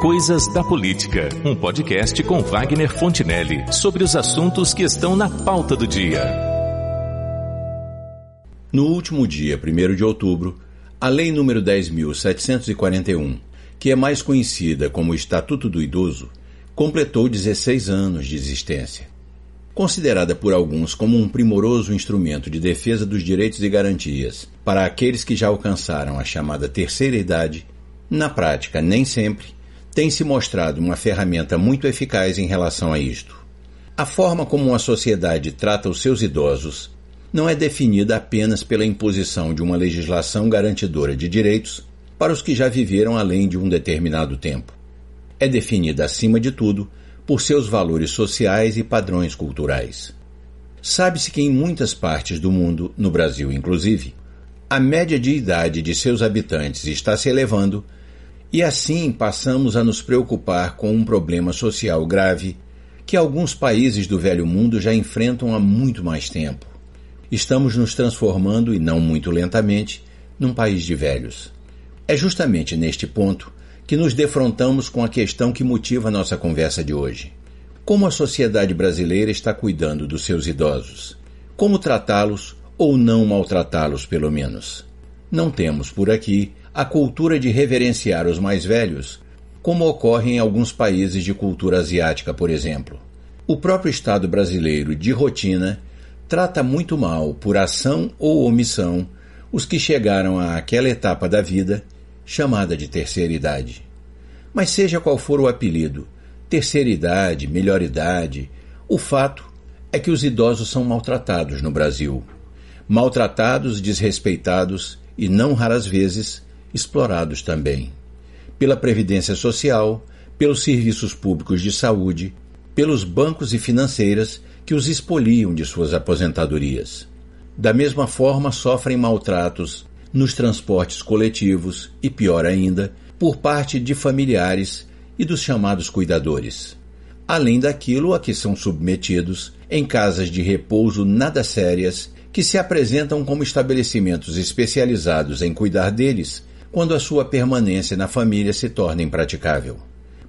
Coisas da Política, um podcast com Wagner Fontinelli sobre os assuntos que estão na pauta do dia. No último dia, 1 de outubro, a Lei nº 10.741, que é mais conhecida como Estatuto do Idoso, completou 16 anos de existência. Considerada por alguns como um primoroso instrumento de defesa dos direitos e garantias para aqueles que já alcançaram a chamada terceira idade, na prática, nem sempre, tem se mostrado uma ferramenta muito eficaz em relação a isto. A forma como uma sociedade trata os seus idosos não é definida apenas pela imposição de uma legislação garantidora de direitos para os que já viveram além de um determinado tempo. É definida, acima de tudo, por seus valores sociais e padrões culturais. Sabe-se que em muitas partes do mundo, no Brasil inclusive, a média de idade de seus habitantes está se elevando e assim passamos a nos preocupar com um problema social grave que alguns países do velho mundo já enfrentam há muito mais tempo. Estamos nos transformando, e não muito lentamente, num país de velhos. É justamente neste ponto que nos defrontamos com a questão que motiva nossa conversa de hoje. Como a sociedade brasileira está cuidando dos seus idosos? Como tratá-los ou não maltratá-los, pelo menos? Não temos por aqui a cultura de reverenciar os mais velhos, como ocorre em alguns países de cultura asiática, por exemplo. O próprio Estado brasileiro, de rotina, trata muito mal, por ação ou omissão, os que chegaram àquela etapa da vida chamada de terceira idade. Mas seja qual for o apelido, terceira idade, melhor idade, o fato é que os idosos são maltratados no Brasil. Maltratados, desrespeitados e, não raras vezes, explorados também. Pela Previdência Social, pelos serviços públicos de saúde, pelos bancos e financeiras que os expoliam de suas aposentadorias. Da mesma forma, sofrem maltratos nos transportes coletivos e, pior ainda, por parte de familiares e dos chamados cuidadores. Além daquilo a que são submetidos em casas de repouso nada sérias que se apresentam como estabelecimentos especializados em cuidar deles quando a sua permanência na família se torna impraticável.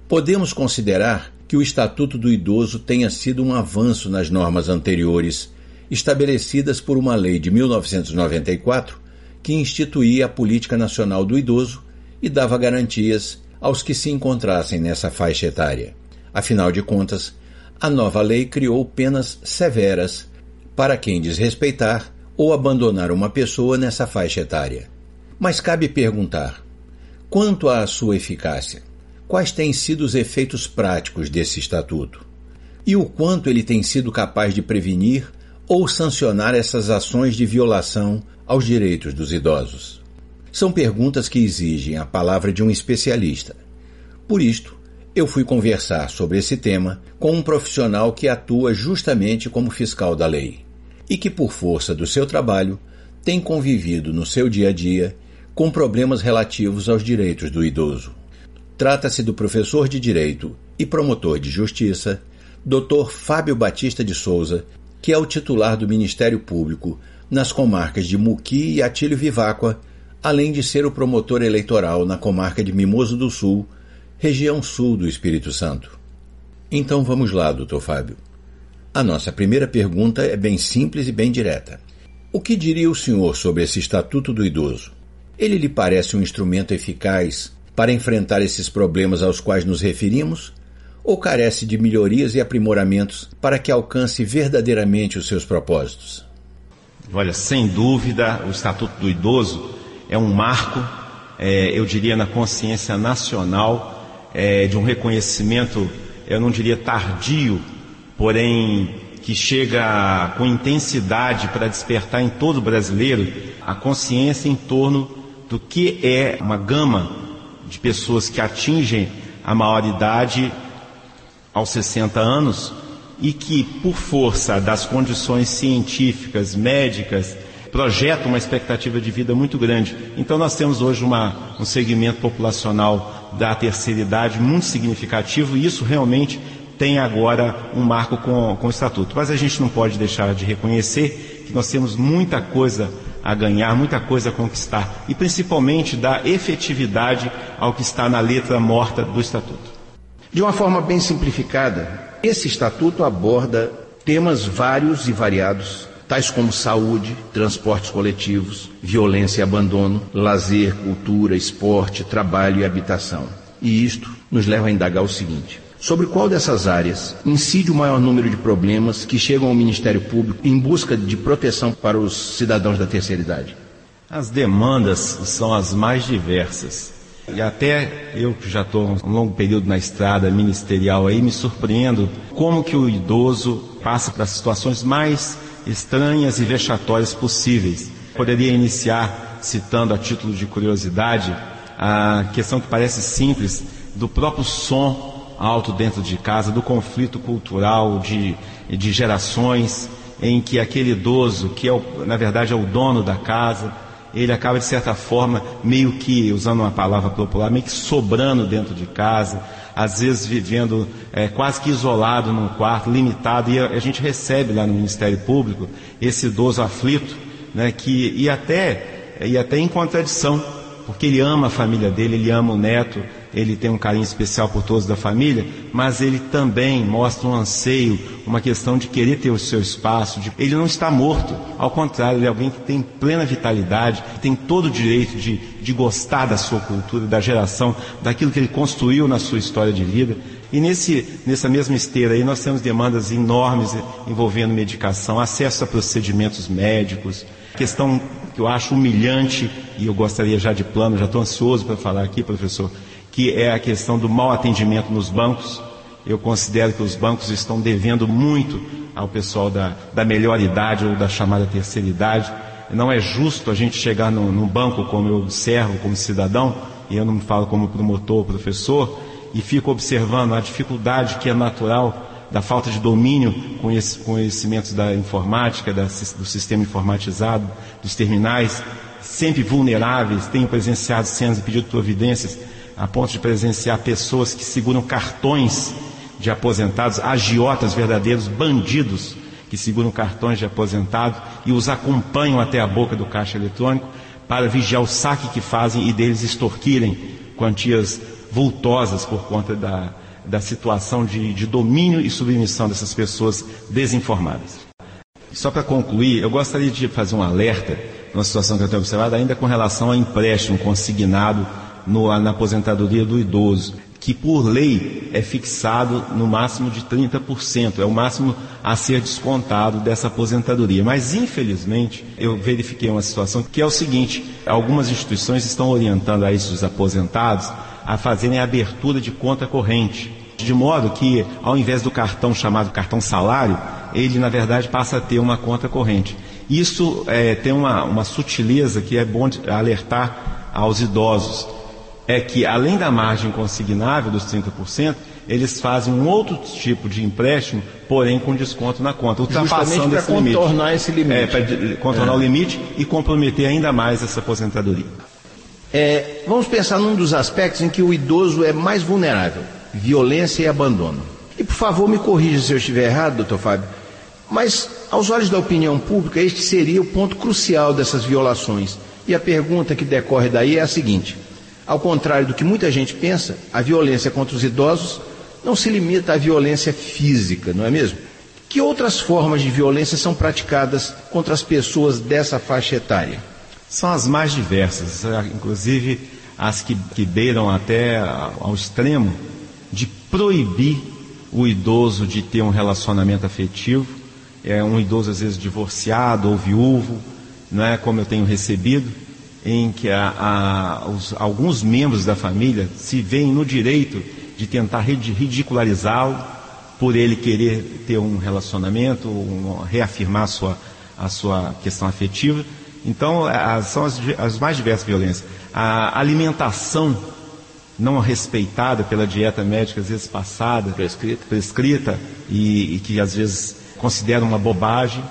Podemos considerar que o Estatuto do Idoso tenha sido um avanço nas normas anteriores, estabelecidas por uma lei de 1994 que instituía a Política Nacional do Idoso e dava garantias aos que se encontrassem nessa faixa etária. Afinal de contas, a nova lei criou penas severas para quem desrespeitar ou abandonar uma pessoa nessa faixa etária. Mas cabe perguntar: quanto à sua eficácia, quais têm sido os efeitos práticos desse estatuto? E o quanto ele tem sido capaz de prevenir ou sancionar essas ações de violação aos direitos dos idosos? São perguntas que exigem a palavra de um especialista. Por isto, eu fui conversar sobre esse tema com um profissional que atua justamente como fiscal da lei e que, por força do seu trabalho, tem convivido no seu dia a dia com problemas relativos aos direitos do idoso. Trata-se do professor de Direito e promotor de Justiça, Dr. Fábio Batista de Souza, que é o titular do Ministério Público nas comarcas de Muqui e Atílio Viváqua, além de ser o promotor eleitoral na comarca de Mimoso do Sul, região sul do Espírito Santo. Então vamos lá, doutor Fábio. A nossa primeira pergunta é bem simples e bem direta. O que diria o senhor sobre esse Estatuto do Idoso? Ele lhe parece um instrumento eficaz para enfrentar esses problemas aos quais nos referimos? Ou carece de melhorias e aprimoramentos para que alcance verdadeiramente os seus propósitos? Olha, sem dúvida, o Estatuto do Idoso é um marco, é, eu diria, na consciência nacional, é, de um reconhecimento, eu não diria tardio, porém que chega com intensidade para despertar em todo brasileiro a consciência em torno do que é uma gama de pessoas que atingem a maioridade aos 60 anos e que, por força das condições científicas, médicas, projetam uma expectativa de vida muito grande. Então, nós temos hoje uma, um segmento populacional da terceira idade muito significativo e isso realmente tem agora um marco com, com o Estatuto. Mas a gente não pode deixar de reconhecer que nós temos muita coisa a ganhar, muita coisa a conquistar e principalmente dar efetividade ao que está na letra morta do Estatuto. De uma forma bem simplificada, esse Estatuto aborda temas vários e variados, tais como saúde, transportes coletivos, violência e abandono, lazer, cultura, esporte, trabalho e habitação. E isto nos leva a indagar o seguinte: Sobre qual dessas áreas incide o maior número de problemas que chegam ao Ministério Público em busca de proteção para os cidadãos da terceira idade? As demandas são as mais diversas. E até eu que já estou um longo período na estrada ministerial aí, me surpreendo como que o idoso passa para as situações mais estranhas e vexatórias possíveis. Poderia iniciar citando a título de curiosidade a questão que parece simples do próprio som alto dentro de casa, do conflito cultural de, de gerações, em que aquele idoso, que é o, na verdade é o dono da casa, ele acaba de certa forma meio que, usando uma palavra popular, meio que sobrando dentro de casa, às vezes vivendo é, quase que isolado num quarto, limitado, e a, a, gente recebe lá no Ministério Público esse idoso aflito, né, que, e até, e até em contradição, porque ele ama a família dele, ele ama o neto, ele tem um carinho especial por todos da família, mas ele também mostra um anseio, uma questão de querer ter o seu espaço. De... Ele não está morto, ao contrário, ele é alguém que tem plena vitalidade, tem todo o direito de, de gostar da sua cultura, da geração, daquilo que ele construiu na sua história de vida. E nesse, nessa mesma esteira aí nós temos demandas enormes envolvendo medicação, acesso a procedimentos médicos, questão que eu acho humilhante, e eu gostaria já de plano, já estou ansioso para falar aqui, professor, que é a questão do mau atendimento nos bancos. Eu considero que os bancos estão devendo muito ao pessoal da, da melhor idade ou da chamada terceira idade. Não é justo a gente chegar num banco como eu observo, como cidadão, e eu não me falo como promotor professor, e fico observando a dificuldade que é natural da falta de domínio com esses conhecimentos da informática, da, do sistema informatizado, dos terminais, sempre vulneráveis, tenho presenciado cenas e pedido providências a ponto de presenciar pessoas que seguram cartões de aposentados, agiotas verdadeiros, bandidos que seguram cartões de aposentado e os acompanham até a boca do caixa eletrônico para vigiar o saque que fazem e deles extorquirem quantias vultosas por conta da, da situação de, de domínio e submissão dessas pessoas desinformadas. Só para concluir, eu gostaria de fazer um alerta numa situação que eu tenho observado ainda com relação ao empréstimo consignado no, na aposentadoria do idoso, que por lei é fixado no máximo de 30%, é o máximo a ser descontado dessa aposentadoria. Mas, infelizmente, eu verifiquei uma situação que é o seguinte: algumas instituições estão orientando a esses aposentados a fazerem a abertura de conta corrente. De modo que, ao invés do cartão chamado cartão salário, ele na verdade passa a ter uma conta corrente. Isso é, tem uma, uma sutileza que é bom alertar aos idosos é que, além da margem consignável dos 30%, eles fazem um outro tipo de empréstimo, porém com desconto na conta, ultrapassando esse limite. Para contornar esse limite. É, para contornar é. o limite e comprometer ainda mais essa aposentadoria. É, vamos pensar num dos aspectos em que o idoso é mais vulnerável: violência e abandono. E por favor, me corrija se eu estiver errado, doutor Fábio, mas aos olhos da opinião pública, este seria o ponto crucial dessas violações. E a pergunta que decorre daí é a seguinte: ao contrário do que muita gente pensa, a violência contra os idosos não se limita à violência física, não é mesmo? Que outras formas de violência são praticadas contra as pessoas dessa faixa etária? São as mais diversas, inclusive as que, que beiram até ao extremo de proibir o idoso de ter um relacionamento afetivo. É um idoso às vezes divorciado ou viúvo, não é como eu tenho recebido em que a, a, os, alguns membros da família se veem no direito de tentar ridicularizá-lo por ele querer ter um relacionamento, um, reafirmar a sua, a sua questão afetiva. Então, a, são as, as, mais diversas violências. A alimentação não respeitada pela dieta médica, às vezes passada, prescrita, prescrita e, e que às vezes considera uma bobagem.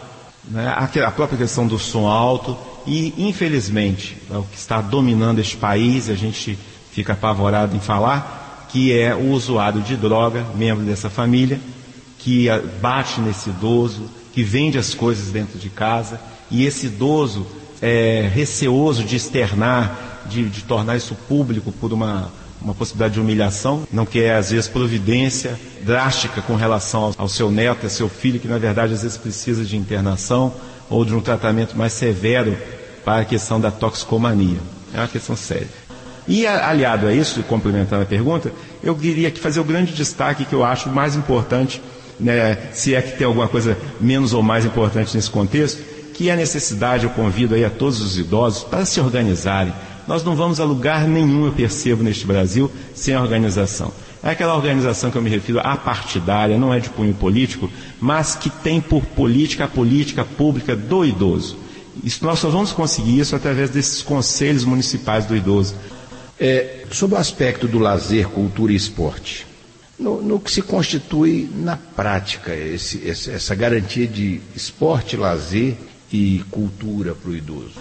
Né? A própria questão do som alto e, infelizmente, é o que está dominando este país, a gente fica apavorado em falar, que é o usuário de droga, membro dessa família, que bate nesse idoso, que vende as coisas dentro de casa, e esse idoso é receoso de externar, de, de tornar isso público por uma, uma possibilidade de humilhação, não quer às vezes providência drástica com relação ao seu neto, ao seu filho, que na verdade às vezes precisa de internação ou de um tratamento mais severo para a questão da toxicomania. É uma questão séria. E aliado a isso, complementando a pergunta, eu queria fazer o grande destaque que eu acho mais importante, né, se é que tem alguma coisa menos ou mais importante nesse contexto, que é a necessidade, eu convido aí a todos os idosos para se organizarem. Nós não vamos a lugar nenhum, eu percebo, neste Brasil, sem organização. É aquela organização que eu me refiro apartidária, não é de punho político, mas que tem por política a política pública do idoso. Isso, nós só vamos conseguir isso através desses conselhos municipais do idoso. É, sobre o aspecto do lazer, cultura e esporte, no, no que se constitui na prática esse, essa garantia de esporte, lazer e cultura para o idoso?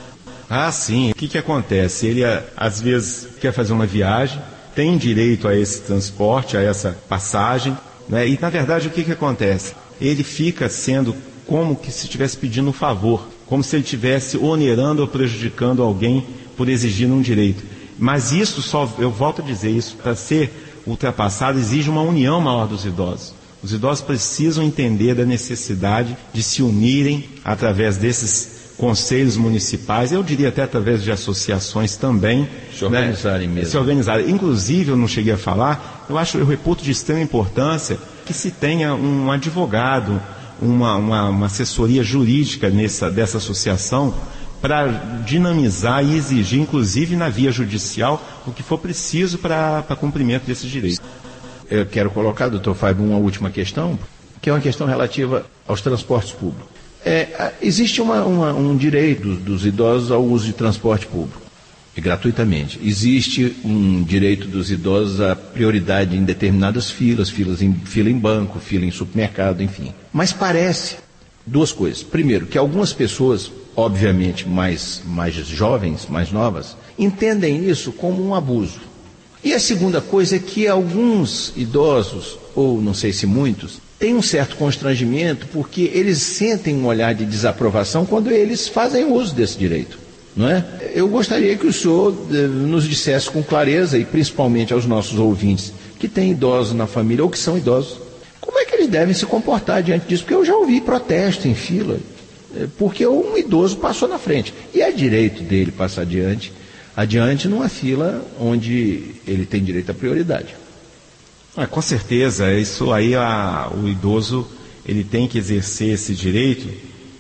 Ah, sim. O que, que acontece? Ele às vezes quer fazer uma viagem, tem direito a esse transporte, a essa passagem, né? e na verdade o que, que acontece? Ele fica sendo como que se estivesse pedindo um favor, como se ele estivesse onerando ou prejudicando alguém por exigir um direito. Mas isso só, eu volto a dizer isso, para ser ultrapassado exige uma união maior dos idosos. Os idosos precisam entender da necessidade de se unirem através desses conselhos municipais, eu diria até através de associações também. Se organizarem né? mesmo. Se organizarem. Inclusive, eu não cheguei a falar, eu acho, eu reputo de extrema importância que se tenha um advogado, uma, uma, uma assessoria jurídica nessa, dessa associação para dinamizar e exigir, inclusive na via judicial, o que for preciso para cumprimento desses direitos. Eu quero colocar, doutor Fábio, uma última questão, que é uma questão relativa aos transportes públicos. É, existe uma, uma, um direito dos idosos ao uso de transporte público, gratuitamente. Existe um direito dos idosos à prioridade em determinadas filas, filas em, fila em banco, fila em supermercado, enfim. Mas parece duas coisas. Primeiro, que algumas pessoas, obviamente mais, mais jovens, mais novas, entendem isso como um abuso. E a segunda coisa é que alguns idosos, ou não sei se muitos, têm um certo constrangimento porque eles sentem um olhar de desaprovação quando eles fazem uso desse direito. Não é? Eu gostaria que o senhor eh, nos dissesse com clareza, e principalmente aos nossos ouvintes que têm idosos na família ou que são idosos, como é que eles devem se comportar diante disso? Porque eu já ouvi protesto em fila, eh, porque um idoso passou na frente. E é direito dele passar adiante adiante numa fila onde ele tem direito à prioridade. Ah, com certeza, isso aí a, o idoso ele tem que exercer esse direito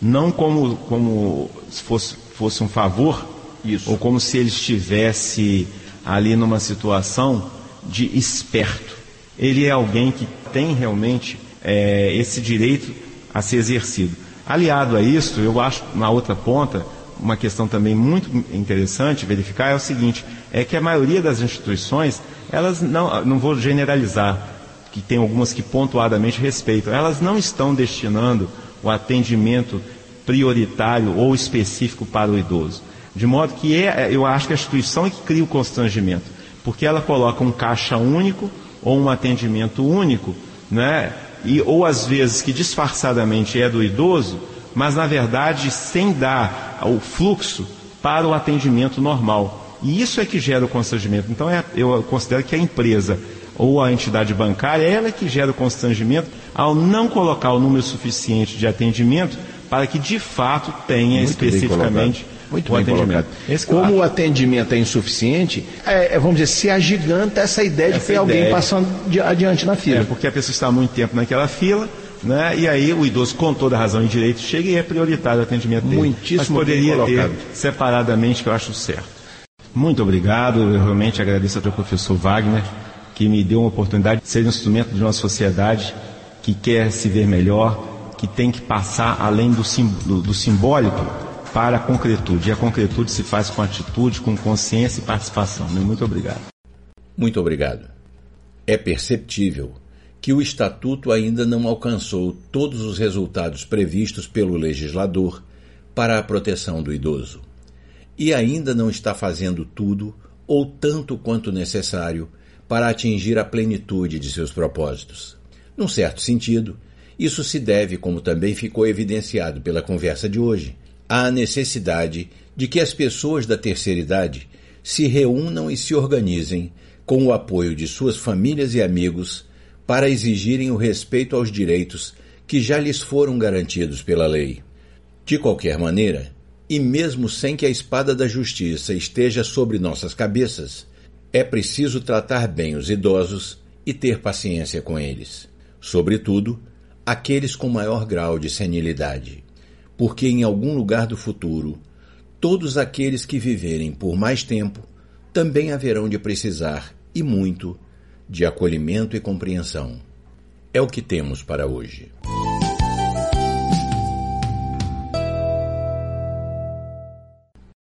não como, como se fosse, fosse um favor, isso. ou como se ele estivesse ali numa situação de esperto. Ele é alguém que tem realmente é, esse direito a ser exercido. Aliado a isso, eu acho na outra ponta, uma questão também muito interessante verificar é o seguinte, é que a maioria das instituições, elas não, não vou generalizar, que tem algumas que pontuadamente respeitam, elas não estão destinando o atendimento prioritário ou específico para o idoso. De modo que é, eu acho que a instituição é que cria o constrangimento, porque ela coloca um caixa único ou um atendimento único, né? e, ou às vezes que disfarçadamente é do idoso, mas na verdade sem dar o fluxo para o atendimento normal. E isso é que gera o constrangimento. Então é, eu considero que a empresa ou a entidade bancária, ela é que gera o constrangimento ao não colocar o número suficiente de atendimento para que de fato tenha Muito especificamente muito o bem atendimento. colocado. Como o atendimento é insuficiente, é, é, vamos dizer, se agiganta essa ideia de Essa ter alguém ideia. passando de- adiante na fila. É, porque a pessoa está há muito tempo naquela fila, né? E aí o idoso, com toda a razão e direito, chega e é prioritário o atendimento dele. Muitíssimo Mas poderia bem ter separadamente, que eu acho certo. Muito obrigado, eu realmente agradeço ao professor Wagner, que me deu uma oportunidade de ser instrumento de uma sociedade que quer se ver melhor, que tem que passar além do, sim- do- do simbólico para a concretude. E a concretude se faz com atitude, com consciência e participação. Muito obrigado. Muito obrigado. É perceptível que o Estatuto ainda não alcançou todos os resultados previstos pelo legislador para a proteção do idoso. E ainda não está fazendo tudo, ou tanto quanto necessário, para atingir a plenitude de seus propósitos. Num certo sentido, isso se deve, como também ficou evidenciado pela conversa de hoje, à necessidade de que as pessoas da terceira idade se reúnam e se organizem com o apoio de suas famílias e amigos, para exigirem o respeito aos direitos que já lhes foram garantidos pela lei. De qualquer maneira, e mesmo sem que a espada da justiça esteja sobre nossas cabeças, é preciso tratar bem os idosos e ter paciência com eles, sobretudo aqueles com maior grau de senilidade, porque em algum lugar do futuro, todos aqueles que viverem por mais tempo também haverão de precisar, e muito, de acolhimento e compreensão. É o que temos para hoje.